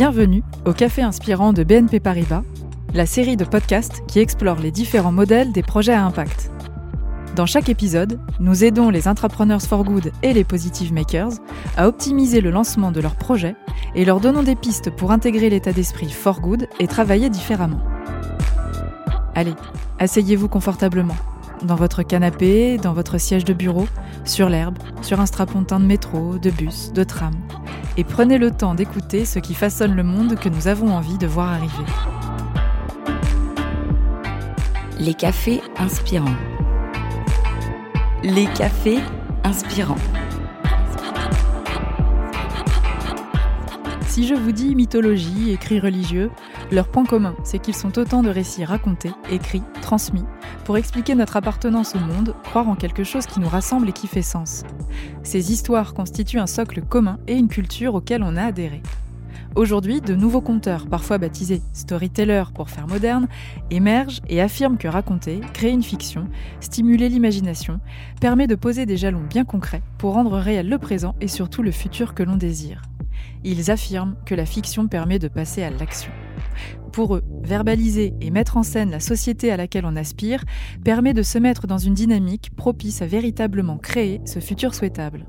Bienvenue au Café Inspirant de BNP Paribas, la série de podcasts qui explore les différents modèles des projets à impact. Dans chaque épisode, nous aidons les entrepreneurs for good et les positive makers à optimiser le lancement de leurs projets et leur donnons des pistes pour intégrer l'état d'esprit for good et travailler différemment. Allez, asseyez-vous confortablement, dans votre canapé, dans votre siège de bureau, sur l'herbe, sur un strapontin de métro, de bus, de tram, et prenez le temps d'écouter ce qui façonne le monde que nous avons envie de voir arriver. Les cafés inspirants. Les cafés inspirants. Si je vous dis mythologie, écrits religieux, leur point commun, c'est qu'ils sont autant de récits racontés, écrits, transmis, pour expliquer notre appartenance au monde, croire en quelque chose qui nous rassemble et qui fait sens. Ces histoires constituent un socle commun et une culture auquel on a adhéré. Aujourd'hui, de nouveaux conteurs, parfois baptisés storytellers pour faire moderne, émergent et affirment que raconter, créer une fiction, stimuler l'imagination, permet de poser des jalons bien concrets pour rendre réel le présent et surtout le futur que l'on désire. Ils affirment que la fiction permet de passer à l'action. Pour eux, verbaliser et mettre en scène la société à laquelle on aspire permet de se mettre dans une dynamique propice à véritablement créer ce futur souhaitable.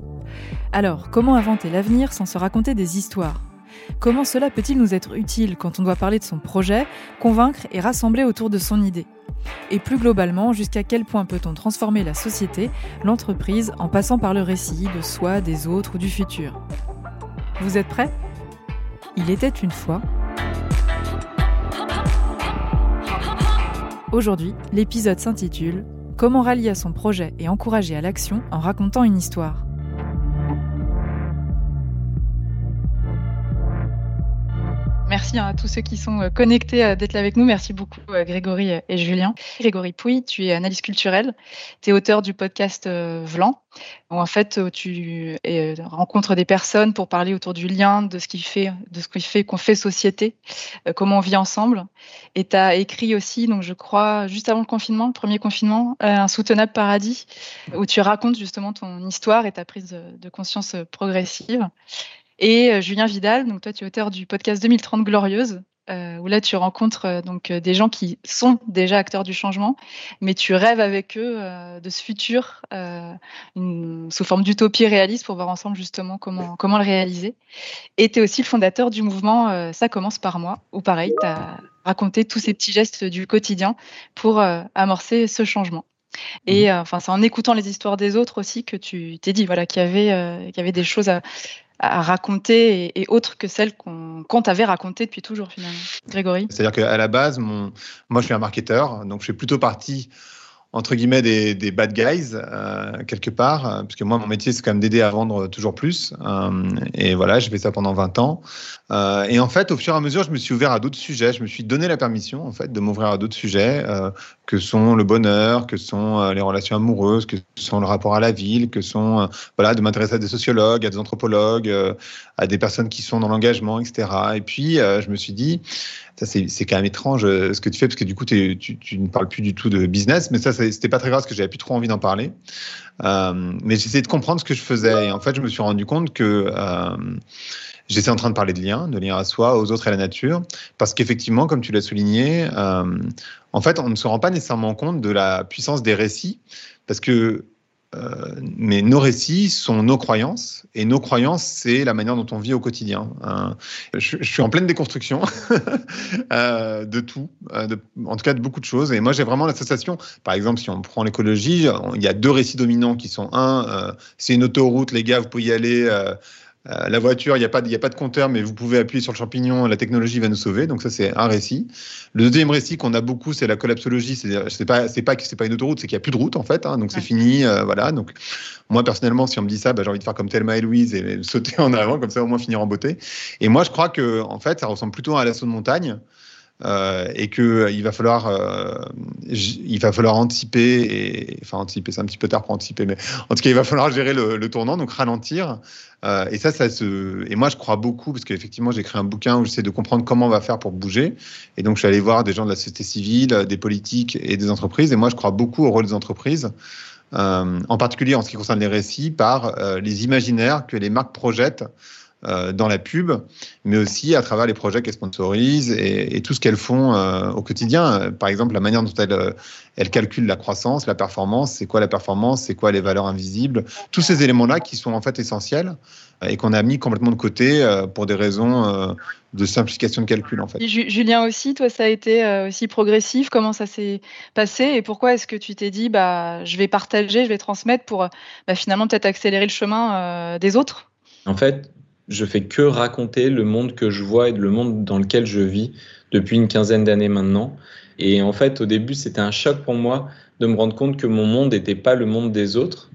Alors, comment inventer l'avenir sans se raconter des histoires? Comment cela peut-il nous être utile quand on doit parler de son projet, convaincre et rassembler autour de son idée? Et plus globalement, jusqu'à quel point peut-on transformer la société, l'entreprise, en passant par le récit de soi, des autres ou du futur? Vous êtes prêts? Il était une fois Aujourd'hui, l'épisode s'intitule Comment rallier à son projet et encourager à l'action en racontant une histoire. Merci à tous ceux qui sont euh, connectés euh, d'être là avec nous. Merci beaucoup euh, Grégory et Julien. Grégory Pouy, tu es analyste culturelle. Tu es auteur du podcast Vlan, où en fait tu rencontres des personnes pour parler autour du lien, de ce qui fait, de ce qui fait qu'on fait société, comment on vit ensemble. Et tu as écrit aussi, donc je crois, juste avant le confinement, le premier confinement, Un soutenable paradis, où tu racontes justement ton histoire et ta prise de conscience progressive. Et euh, Julien Vidal, donc toi tu es auteur du podcast 2030 Glorieuse, euh, où là tu rencontres euh, donc des gens qui sont déjà acteurs du changement, mais tu rêves avec eux de ce futur sous forme d'utopie réaliste pour voir ensemble justement comment, comment le réaliser. Et tu es aussi le fondateur du mouvement Ça commence par moi, où pareil, tu as raconté tous ces petits gestes du quotidien pour amorcer ce changement. Et mmh. enfin, c'est en écoutant les histoires des autres aussi que tu t'es dit voilà qu'il y avait qu'il y avait des choses à, à raconter et, autres que celles qu'on qu t'avait racontées depuis toujours finalement. Grégory? C'est-à-dire qu'à la base, mon, moi je suis un marketeur, donc je fais plutôt partie entre guillemets des, des bad guys euh, quelque part, euh, parce moi mon métier c'est quand même d'aider à vendre toujours plus. Euh, et voilà, j'ai fait ça pendant 20 ans. Euh, et en fait, au fur et à mesure, je me suis ouvert à d'autres sujets. Je me suis donné la permission en fait de m'ouvrir à d'autres sujets, que sont le bonheur, que sont les relations amoureuses, que sont le rapport à la ville, que sont voilà de m'intéresser à des sociologues, à des anthropologues, à des personnes qui sont dans l'engagement, etc. Et puis je me suis dit ça c'est quand même étrange ce que tu fais parce que du coup tu, tu, ne parles plus du tout de business, mais ça c'était pas très grave parce que j'avais plus trop envie d'en parler. Euh, mais j'essayais de comprendre ce que je faisais et en fait je me suis rendu compte que euh, J'étais en train de parler de liens, de liens à soi, aux autres et à la nature, parce qu'effectivement, comme tu l'as souligné, euh, en fait, on ne se rend pas nécessairement compte de la puissance des récits, parce que euh, mais nos récits sont nos croyances, et nos croyances, c'est la manière dont on vit au quotidien. Hein. je, suis en pleine déconstruction euh, de tout, euh, en tout cas de beaucoup de choses. Et moi, j'ai vraiment l'association. Par exemple, si on prend l'écologie, il y a deux récits dominants qui sont un, c'est une autoroute, les gars, vous pouvez y aller. Euh, la voiture, il n'y a, pas de, a pas de compteur, mais vous pouvez appuyer sur le champignon, la technologie va nous sauver. Donc ça, c'est un récit. Le deuxième récit qu'on a beaucoup, c'est la collapsologie. C'est pas, c'est pas que c'est pas une autoroute, c'est qu'il n'y a plus de route en fait. Hein, donc c'est fini, euh, voilà. Donc moi personnellement, si on me dit ça, bah, j'ai envie de faire comme Thelma et Louise et sauter en avant, comme ça au moins finir en beauté. Et moi, je crois que en fait, ça ressemble plutôt à l'assaut de montagne. Euh, et que euh, il va falloir euh, il va falloir anticiper et enfin anticiper c'est un petit peu tard pour anticiper mais en tout cas il va falloir gérer le, tournant donc ralentir. Et ça ça se et moi je crois beaucoup parce qu'effectivement j'ai écrit un bouquin où j'essaie de comprendre comment on va faire pour bouger. Et donc je suis allé voir des gens de la société civile des politiques et des entreprises. Et moi je crois beaucoup au rôle des entreprises en particulier en ce qui concerne les récits par les imaginaires que les marques projettent dans la pub, mais aussi à travers les projets qu'elles sponsorisent et, et, tout ce qu'elles font euh, au quotidien. Par exemple, la manière dont elles, euh, elles calculent la croissance, la performance, c'est quoi la performance, c'est quoi les valeurs invisibles, tous ces éléments-là qui sont en fait essentiels et qu'on a mis complètement de côté pour des raisons de simplification de calcul en fait. Julien aussi, toi ça a été aussi progressif, comment ça s'est passé et pourquoi est-ce que tu t'es dit bah je vais partager, je vais transmettre pour bah, finalement peut-être accélérer le chemin des autres? En fait, je fais que raconter le monde que je vois et le monde dans lequel je vis depuis une quinzaine d'années maintenant. Et en fait, au début, c'était un choc pour moi de me rendre compte que mon monde n'était pas le monde des autres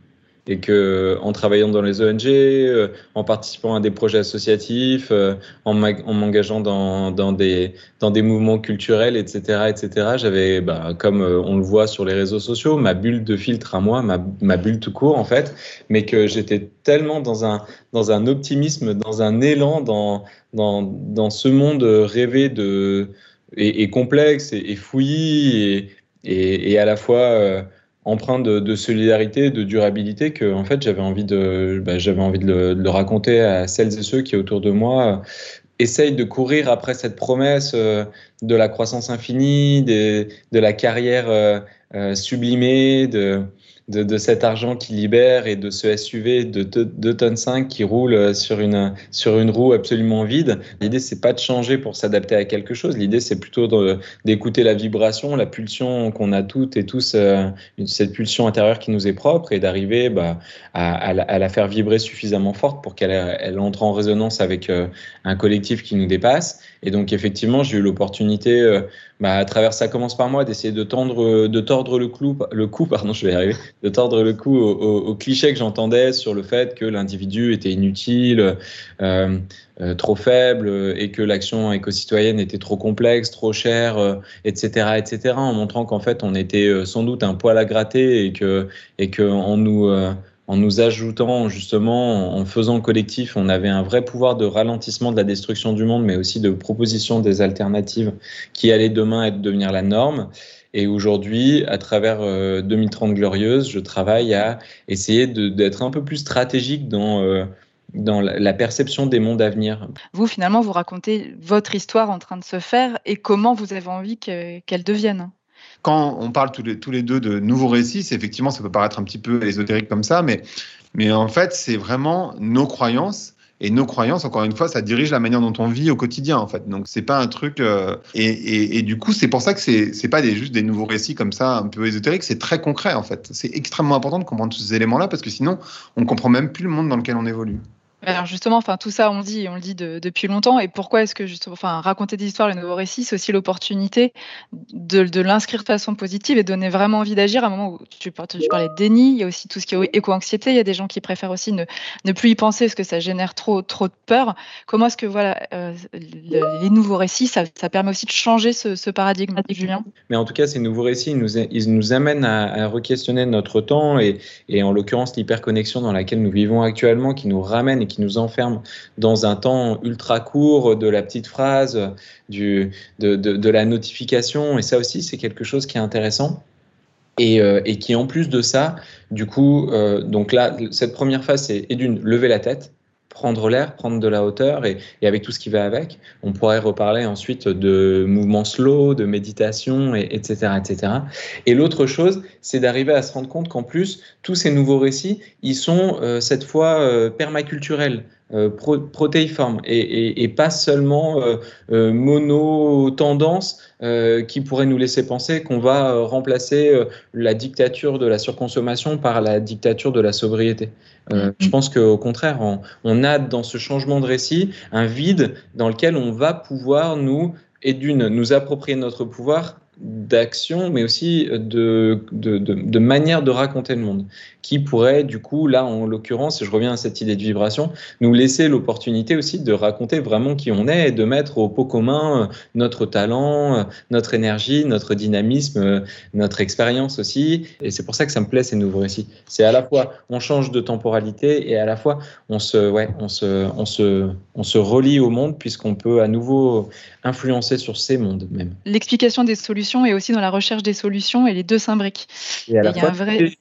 et que en travaillant dans les ONG, euh, en participant à des projets associatifs, euh, en m'engageant dans, dans, des, dans des mouvements culturels, etc., etc., j'avais, bah, comme euh, on le voit sur les réseaux sociaux, ma bulle de filtre à moi, ma, ma bulle tout court en fait, mais que j'étais tellement dans un, dans un optimisme, dans un élan, dans, dans, dans ce monde rêvé de, et, complexe et, et fouillis et, et, et, à la fois empreint de, solidarité, de durabilité que en fait j'avais envie de bah, j'avais envie de le, raconter à celles et ceux qui autour de moi euh, essayent de courir après cette promesse euh, de la croissance infinie, de la carrière euh, sublimée, de de, de, cet argent qui libère et de ce SUV de 2 tonnes 5 qui roule sur une, sur une roue absolument vide. L'idée, c'est pas de changer pour s'adapter à quelque chose. L'idée, c'est plutôt d'écouter la vibration, la pulsion qu'on a toutes et tous, euh, cette pulsion intérieure qui nous est propre et d'arriver bah, à, la faire vibrer suffisamment forte pour qu'elle elle entre en résonance avec euh, un collectif qui nous dépasse. Et donc, effectivement, j'ai eu l'opportunité, euh, bah, à travers ça commence par moi, d'essayer de tendre, de tordre le clou, le coup, pardon, je vais y arriver, de tordre le cou au, au, cliché que j'entendais sur le fait que l'individu était inutile, euh, euh, trop faible et que l'action éco-citoyenne était trop complexe, trop chère, etc., etc., en montrant qu'en fait on était sans doute un poil à gratter et que et que en nous en nous ajoutant justement, en faisant collectif, on avait un vrai pouvoir de ralentissement de la destruction du monde, mais aussi de proposition des alternatives qui allaient demain être devenir la norme. Et aujourd'hui, à travers 2030 euh, Glorieuse, je travaille à essayer d'être un peu plus stratégique dans, euh, dans la perception des mondes à venir. Vous, finalement, vous racontez votre histoire en train de se faire et comment vous avez envie qu'elle devienne quand on parle tous les, deux de nouveaux récits, effectivement, ça peut paraître un petit peu ésotérique comme ça, mais, mais en fait, c'est vraiment nos croyances et nos croyances, encore une fois, ça dirige la manière dont on vit au quotidien, en fait. Donc, c'est pas un truc. Euh, et, et, du coup, c'est pour ça que c'est c'est pas juste des nouveaux récits comme ça, un peu ésotériques. C'est très concret, en fait. C'est extrêmement important de comprendre tous ces éléments-là parce que sinon, on comprend même plus le monde dans lequel on évolue. Alors justement, enfin tout ça on dit, on le dit depuis longtemps. Et pourquoi est-ce que justement, enfin raconter des histoires, les nouveaux récits, c'est aussi l'opportunité de, de l'inscrire de façon positive et donner vraiment envie d'agir. À un moment où tu, tu parlais de déni, il y a aussi tout ce qui est éco-anxiété. Il y a des gens qui préfèrent aussi ne, ne plus y penser parce que ça génère trop trop de peur. Comment est-ce que voilà euh, les nouveaux récits, ça, permet aussi de changer ce, paradigme, Julien? Mais en tout cas, ces nouveaux récits, ils nous, amènent à, à re-questionner notre temps et, et en l'occurrence l'hyperconnexion dans laquelle nous vivons actuellement, qui nous ramène qui nous enferme dans un temps ultra court de la petite phrase, du, de, de, la notification. Et ça aussi, c'est quelque chose qui est intéressant. Et, euh, et, qui en plus de ça, du coup, euh, donc là, cette première phase, c'est d'une lever la tête, prendre l'air, prendre de la hauteur et, avec tout ce qui va avec. On pourrait reparler ensuite de mouvements slow, de méditation, et, etc., etc. Et l'autre chose, c'est d'arriver à se rendre compte qu'en plus, tous ces nouveaux récits, ils sont euh, cette fois euh, permaculturels. Euh, pro protéiformes et, et, et, pas seulement euh, euh, mono-tendance euh, qui pourrait nous laisser penser qu'on va euh, remplacer la dictature de la surconsommation par la dictature de la sobriété. Mm-hmm. Je pense qu'au contraire, on, on, a dans ce changement de récit un vide dans lequel on va pouvoir nous et d'une nous approprier notre pouvoir d'action, mais aussi de, de, de, de, manière de raconter le monde, qui pourrait, du coup, là, en l'occurrence, je reviens à cette idée de vibration, nous laisser l'opportunité aussi de raconter vraiment qui on est et de mettre au pot commun euh, notre talent, euh, notre énergie, notre dynamisme, euh, notre expérience aussi. Et c'est pour ça que ça me plaît, ces nouveaux récits. C'est à la fois, on change de temporalité et à la fois, on se, ouais, on se, on se, on se relie au monde puisqu'on peut à nouveau influencer sur ces mondes même. L'explication des solutions et aussi dans la recherche des solutions et les deux s'imbriquent. Et à la fois, vrai...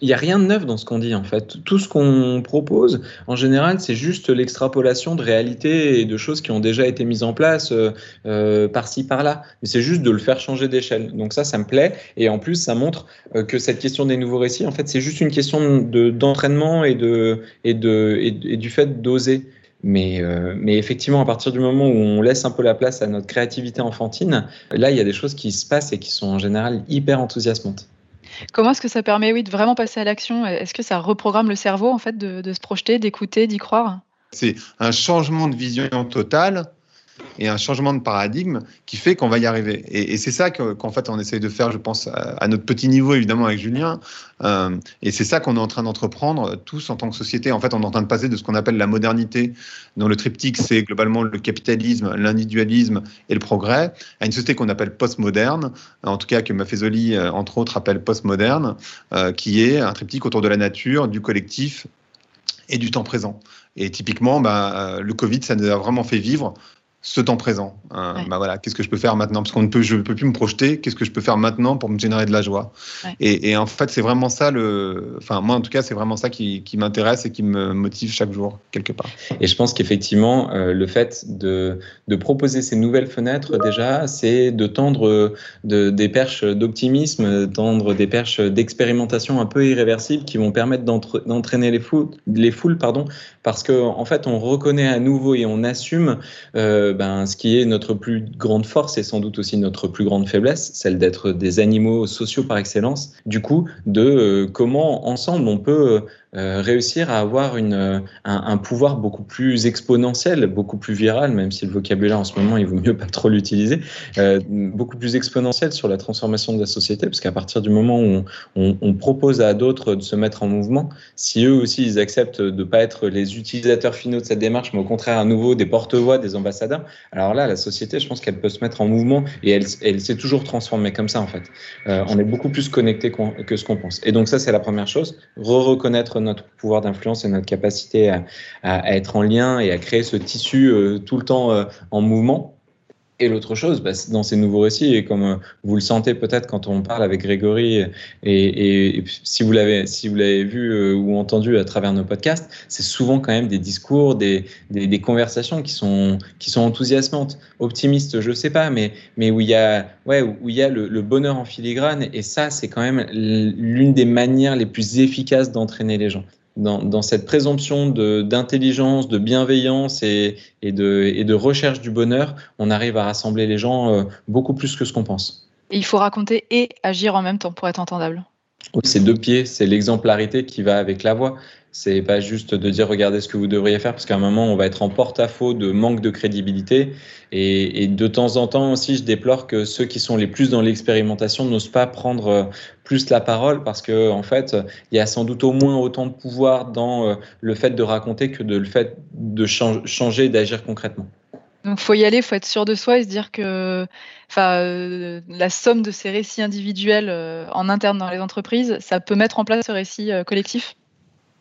il n'y a rien de neuf dans ce qu'on dit en fait. Tout ce qu'on propose, en général, c'est juste l'extrapolation de réalités et de choses qui ont déjà été mises en place euh, euh, par-ci, par-là. Mais c'est juste de le faire changer d'échelle. Donc ça, ça me plaît. Et en plus, ça montre euh, que cette question des nouveaux récits, en fait, c'est juste une question d'entraînement et, de, et, de, et, du fait d'oser. Mais, mais, effectivement, à partir du moment où on laisse un peu la place à notre créativité enfantine, là, il y a des choses qui se passent et qui sont en général hyper enthousiasmantes. Comment est-ce que ça permet, oui, de vraiment passer à l'action? Est-ce que ça reprogramme le cerveau, en fait, de, de se projeter, d'écouter, d'y croire? C'est un changement de vision totale et un changement de paradigme qui fait qu'on va y arriver. Et, c'est ça qu'en fait on essaye de faire, je pense, à, notre petit niveau évidemment avec Julien. Euh, et c'est ça qu'on est en train d'entreprendre tous en tant que société. En fait, on est en train de passer de ce qu'on appelle la modernité, dont le triptyque c'est globalement le capitalisme, l'individualisme et le progrès, à une société qu'on appelle postmoderne, en tout cas que Maffezoli euh, entre autres appelle postmoderne, euh, qui est un triptyque autour de la nature, du collectif et du temps présent. Et typiquement, bah, le Covid, ça nous a vraiment fait vivre ce temps présent. Hein. Bah voilà, qu'est-ce que je peux faire maintenant? Parce qu'on ne peut, je ne peux plus me projeter. Qu'est-ce que je peux faire maintenant pour me générer de la joie? Et, en fait, c'est vraiment ça le. Enfin, moi, en tout cas, c'est vraiment ça qui, m'intéresse et qui me motive chaque jour quelque part. Et je pense qu'effectivement, euh, le fait de, de, proposer ces nouvelles fenêtres déjà, c'est de tendre de, des perches d'optimisme, tendre des perches d'expérimentation un peu irréversibles qui vont permettre d'entraîner les foules, les foules, pardon, parce que en fait, on reconnaît à nouveau et on assume. Euh, ben, ce qui est notre plus grande force et sans doute aussi notre plus grande faiblesse, celle d'être des animaux sociaux par excellence. Du coup, de euh, comment ensemble on peut euh, réussir à avoir une, euh, un, pouvoir beaucoup plus exponentiel, beaucoup plus viral, même si le vocabulaire en ce moment, il vaut mieux pas trop l'utiliser, euh, beaucoup plus exponentiel sur la transformation de la société, parce qu'à partir du moment où on, propose à d'autres de se mettre en mouvement, si eux aussi ils acceptent de ne pas être les utilisateurs finaux de cette démarche, mais au contraire à nouveau des porte-voix, des ambassadeurs, alors là, la société, je pense qu'elle peut se mettre en mouvement et elle, elle s'est toujours transformée comme ça en fait. on est beaucoup plus connecté que ce qu'on pense. Et donc ça, c'est la première chose, re-reconnaître notre pouvoir d'influence et notre capacité à, être en lien et à créer ce tissu euh, tout le temps euh, en mouvement. Et l'autre chose, bah, dans ces nouveaux récits, et comme euh, vous le sentez peut-être quand on parle avec Grégory, et, si vous l'avez si vous l'avez vu ou entendu à travers nos podcasts, c'est souvent quand même des discours, des, des, conversations qui sont qui sont enthousiasmantes, optimistes, je sais pas, mais mais où il y a ouais où il y a le bonheur en filigrane, et ça c'est quand même l'une des manières les plus efficaces d'entraîner les gens dans, cette présomption d'intelligence, de, bienveillance et, de, recherche du bonheur, on arrive à rassembler les gens euh, beaucoup plus que ce qu'on pense. Il faut raconter et agir en même temps pour être entendable. C'est deux pieds, c'est l'exemplarité qui va avec la voix. C'est pas juste de dire regardez ce que vous devriez faire, parce qu'à un moment, on va être en porte-à-faux de manque de crédibilité. Et, de temps en temps aussi, je déplore que ceux qui sont les plus dans l'expérimentation n'osent pas prendre euh, plus la parole, parce que en fait, il y a sans doute au moins autant de pouvoir dans euh, le fait de raconter que de le fait de changer, d'agir concrètement. Donc, faut y aller, faut être sûr de soi et se dire que, enfin, euh, la somme de ces récits individuels en interne dans les entreprises, ça peut mettre en place ce récit collectif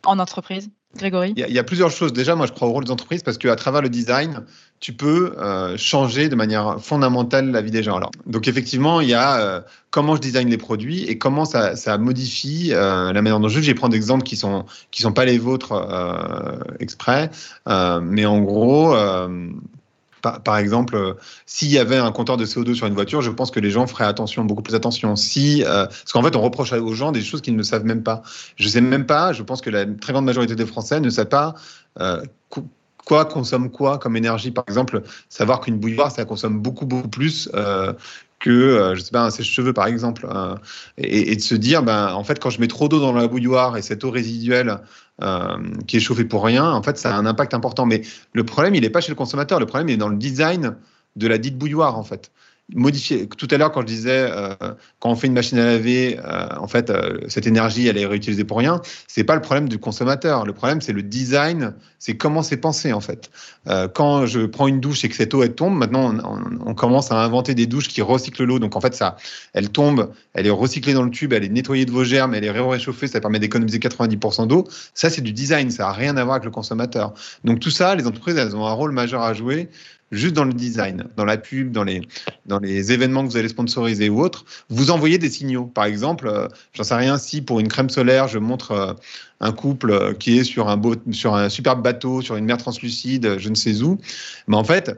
en entreprise Grégory? Il y, a, plusieurs choses. Déjà, moi, je crois au rôle des entreprises parce qu'à travers le design, tu peux euh, changer de manière fondamentale la vie des gens. Donc, effectivement, il y a euh, comment je design les produits et comment ça, modifie euh, la manière dont je. Vais prendre des exemples qui sont qui sont pas les vôtres exprès, mais en gros, par, exemple, euh, s'il y avait un compteur de CO2 sur une voiture, je pense que les gens feraient attention, beaucoup plus attention. Si, euh, parce qu'en fait, on reproche aux gens des choses qu'ils ne savent même pas. Je ne sais même pas, je pense que la très grande majorité des Français ne savent pas euh, quoi consomme quoi comme énergie. Par exemple, savoir qu'une bouilloire, ça consomme beaucoup, beaucoup plus que, je sais pas, un sèche-cheveux, par exemple. et, de se dire, ben, en fait, quand je mets trop d'eau dans la bouilloire et cette eau résiduelle euh, qui est chauffé pour rien, en fait, ça a un impact important. Mais le problème, il n'est pas chez le consommateur. Le problème, il est dans le design de la dite bouilloire, en fait modifier. Tout à l'heure, quand je disais, euh, quand on fait une machine à laver, euh, en fait, euh, cette énergie, elle est réutilisée pour rien. C'est pas le problème du consommateur. Le problème, c'est le design. C'est comment c'est pensé, en fait. quand je prends une douche et que cette eau, elle tombe, maintenant, on, commence à inventer des douches qui recyclent l'eau. Donc, en fait, ça, elle tombe, elle est recyclée dans le tube, elle est nettoyée de vos germes, elle est réchauffée, ça permet d'économiser 90% d'eau. Ça, c'est du design. Ça a rien à voir avec le consommateur. Donc, tout ça, les entreprises, elles ont un rôle majeur à jouer juste dans le design, dans la pub, dans les, événements que vous allez sponsoriser ou autres, vous envoyez des signaux. Par exemple, euh, j'en sais rien, si pour une crème solaire, je montre euh, un couple euh, qui est sur un, beau, sur un superbe bateau, sur une mer translucide, je ne sais où, mais en fait,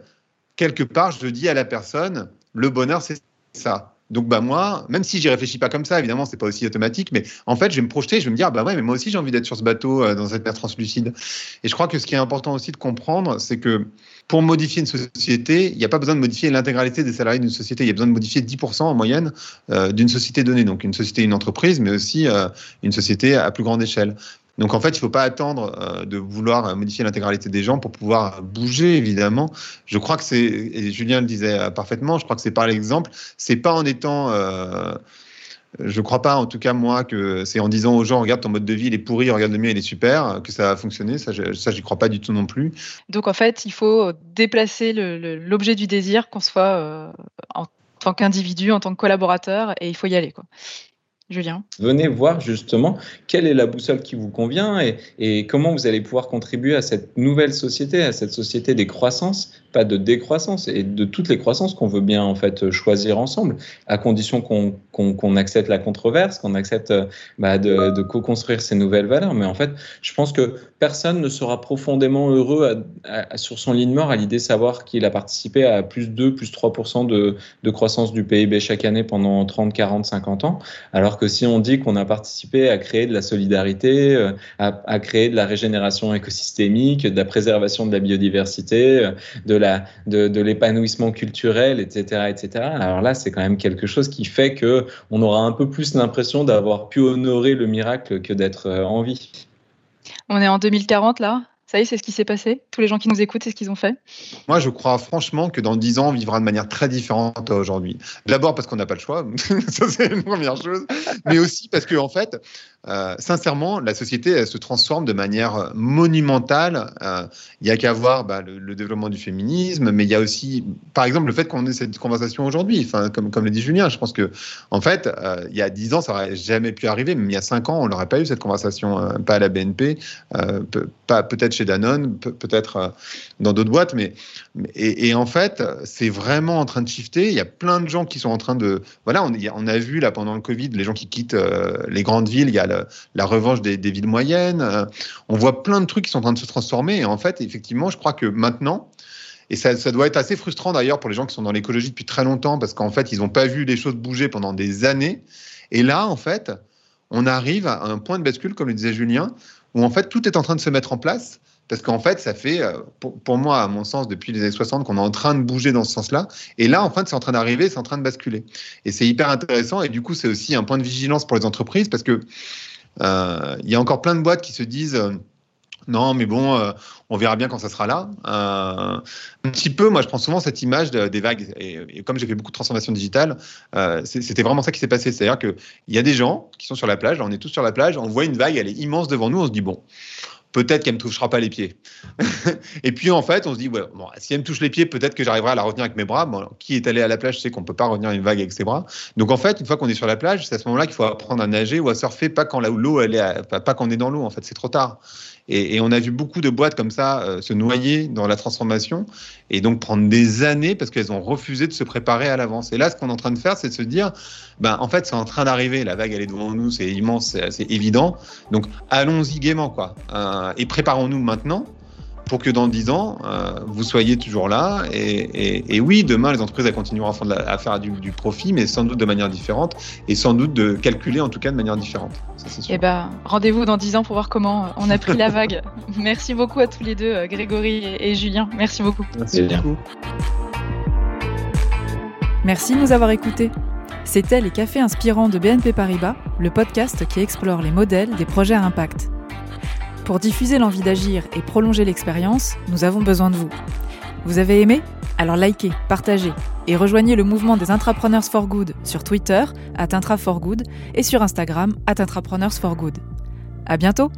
quelque part, je dis à la personne, le bonheur, c'est ça. Donc bah moi, même si j'y réfléchis pas comme ça, évidemment, c'est pas aussi automatique, mais en fait, je vais me projeter, je vais me dire bah ouais, mais moi aussi j'ai envie d'être sur ce bateau dans cette mer translucide. Et je crois que ce qui est important aussi de comprendre, c'est que pour modifier une société, il n'y a pas besoin de modifier l'intégralité des salariés d'une société. Il y a besoin de modifier 10% en moyenne euh, d'une société donnée. Donc une société, une entreprise, mais aussi euh, une société à plus grande échelle. Donc en fait, il ne faut pas attendre euh, de vouloir modifier l'intégralité des gens pour pouvoir bouger, évidemment. Je crois que c'est, et Julien le disait parfaitement, je crois que c'est par l'exemple. C'est pas en étant je crois pas, en tout cas, moi, que c'est en disant aux gens, regarde, ton mode de vie, il est pourri, regarde le mien, il est super, que ça va fonctionner. Ça, je, j'y crois pas du tout non plus. Donc, en fait, il faut déplacer l'objet du désir, qu'on soit euh, en tant qu'individu, en tant que collaborateur, et il faut y aller. Julien Venez voir justement quelle est la boussole qui vous convient et, comment vous allez pouvoir contribuer à cette nouvelle société, à cette société des croissances, pas de décroissance, et de toutes les croissances qu'on veut bien en fait choisir ensemble, à condition qu'on accepte la controverse, qu'on accepte bah, de, de co-construire ces nouvelles valeurs. Mais en fait, je pense que personne ne sera profondément heureux sur son lit de mort à l'idée de savoir qu'il a participé à plus 2, plus 3% de, de croissance du PIB chaque année pendant 30, 40, 50 ans, alors que si on dit qu'on a participé à créer de la solidarité, euh, à, créer de la régénération écosystémique, de la préservation de la biodiversité, de de, l'épanouissement culturel, etc., etc. Alors là, c'est quand même quelque chose qui fait que on aura un peu plus l'impression d'avoir pu honorer le miracle que d'être euh, en vie. On est en 2040 là? Ça y est, c'est ce qui s'est passé. Tous les gens qui nous écoutent, c'est ce qu'ils ont fait. Moi, je crois franchement que dans 10 ans, on vivra de manière très différente aujourd'hui. D'abord parce qu'on n'a pas le choix, ça c'est une première chose, mais aussi parce que, en fait, euh, sincèrement, la société se transforme de manière monumentale. Euh, il y a qu'à voir bah, le, développement du féminisme, mais il y a aussi, par exemple, le fait qu'on ait cette conversation aujourd'hui. Enfin, comme, comme le dit Julien, je pense que, en fait, euh, il y a 10 ans, ça n'aurait jamais pu arriver, mais il y a 5 ans, on n'aurait pas eu cette conversation, pas à la BNP, pas peut-être chez Danone, peut-être dans d'autres boîtes, mais et, en fait, c'est vraiment en train de shifter. Il y a plein de gens qui sont en train de, voilà, on, on a vu là pendant le Covid, les gens qui quittent les grandes villes. Il y a la, revanche des, villes moyennes. Euh, on voit plein de trucs qui sont en train de se transformer. Et en fait, effectivement, je crois que maintenant, et ça, doit être assez frustrant d'ailleurs pour les gens qui sont dans l'écologie depuis très longtemps, parce qu'en fait, ils n'ont pas vu les choses bouger pendant des années. Et là, en fait, on arrive à un point de bascule, comme le disait Julien, où en fait, tout est en train de se mettre en place. Parce qu'en fait, ça fait, euh, pour, moi, à mon sens, depuis les années 60, qu'on est en train de bouger dans ce sens-là. Et là, en fait, c'est en train d'arriver, c'est en train de basculer. Et c'est hyper intéressant. Et du coup, c'est aussi un point de vigilance pour les entreprises parce que euh, il y a encore plein de boîtes qui se disent. Euh, non, mais bon, on verra bien quand ça sera là. un petit peu, moi, je prends souvent cette image des vagues. Et, comme j'ai fait beaucoup de transformation digitale, c'était vraiment ça qui s'est passé. C'est-à-dire qu'il y a des gens qui sont sur la plage, on est tous sur la plage, on voit une vague, elle est immense devant nous, on se dit, bon, peut-être qu'elle me touchera pas les pieds. et puis en fait, on se dit, bon, si elle me touche les pieds, peut-être que j'arriverai à la retenir avec mes bras. Bon, qui est allé à la plage sait qu'on peut pas retenir une vague avec ses bras. Donc en fait, une fois qu'on est sur la plage, c'est à ce moment-là qu'il faut apprendre à nager ou à surfer, pas quand l'eau elle est, pas quand on est dans l'eau. En fait, c'est trop tard. Et, on a vu beaucoup de boîtes comme ça euh, se noyer dans la transformation et donc prendre des années parce qu'elles ont refusé de se préparer à l'avance. Et là, ce qu'on est en train de faire, c'est de se dire, ben, en fait, c'est en train d'arriver. La vague, elle est devant nous, c'est immense, c'est évident. Donc, allons-y gaiement, quoi. Euh, et préparons-nous maintenant pour que dans 10 ans, euh, vous soyez toujours là. Et, oui, demain, les entreprises elles continueront à faire du, du, profit, mais sans doute de manière différente et sans doute de calculer en tout cas de manière différente. Eh ben, rendez-vous dans 10 ans pour voir comment on a pris la vague. Merci beaucoup à tous les deux, euh, Grégory et, Julien. Merci beaucoup. Merci beaucoup. Merci de nous avoir écoutés. C'était les cafés inspirants de BNP Paribas, le podcast qui explore les modèles des projets à impact. Pour diffuser l'envie d'agir et prolonger l'expérience, nous avons besoin de vous. Vous avez aimé? Alors likez, partagez et rejoignez le mouvement des Intrapreneurs for Good sur Twitter, at for Good, et sur Instagram, at Intrapreneurs for Good. À bientôt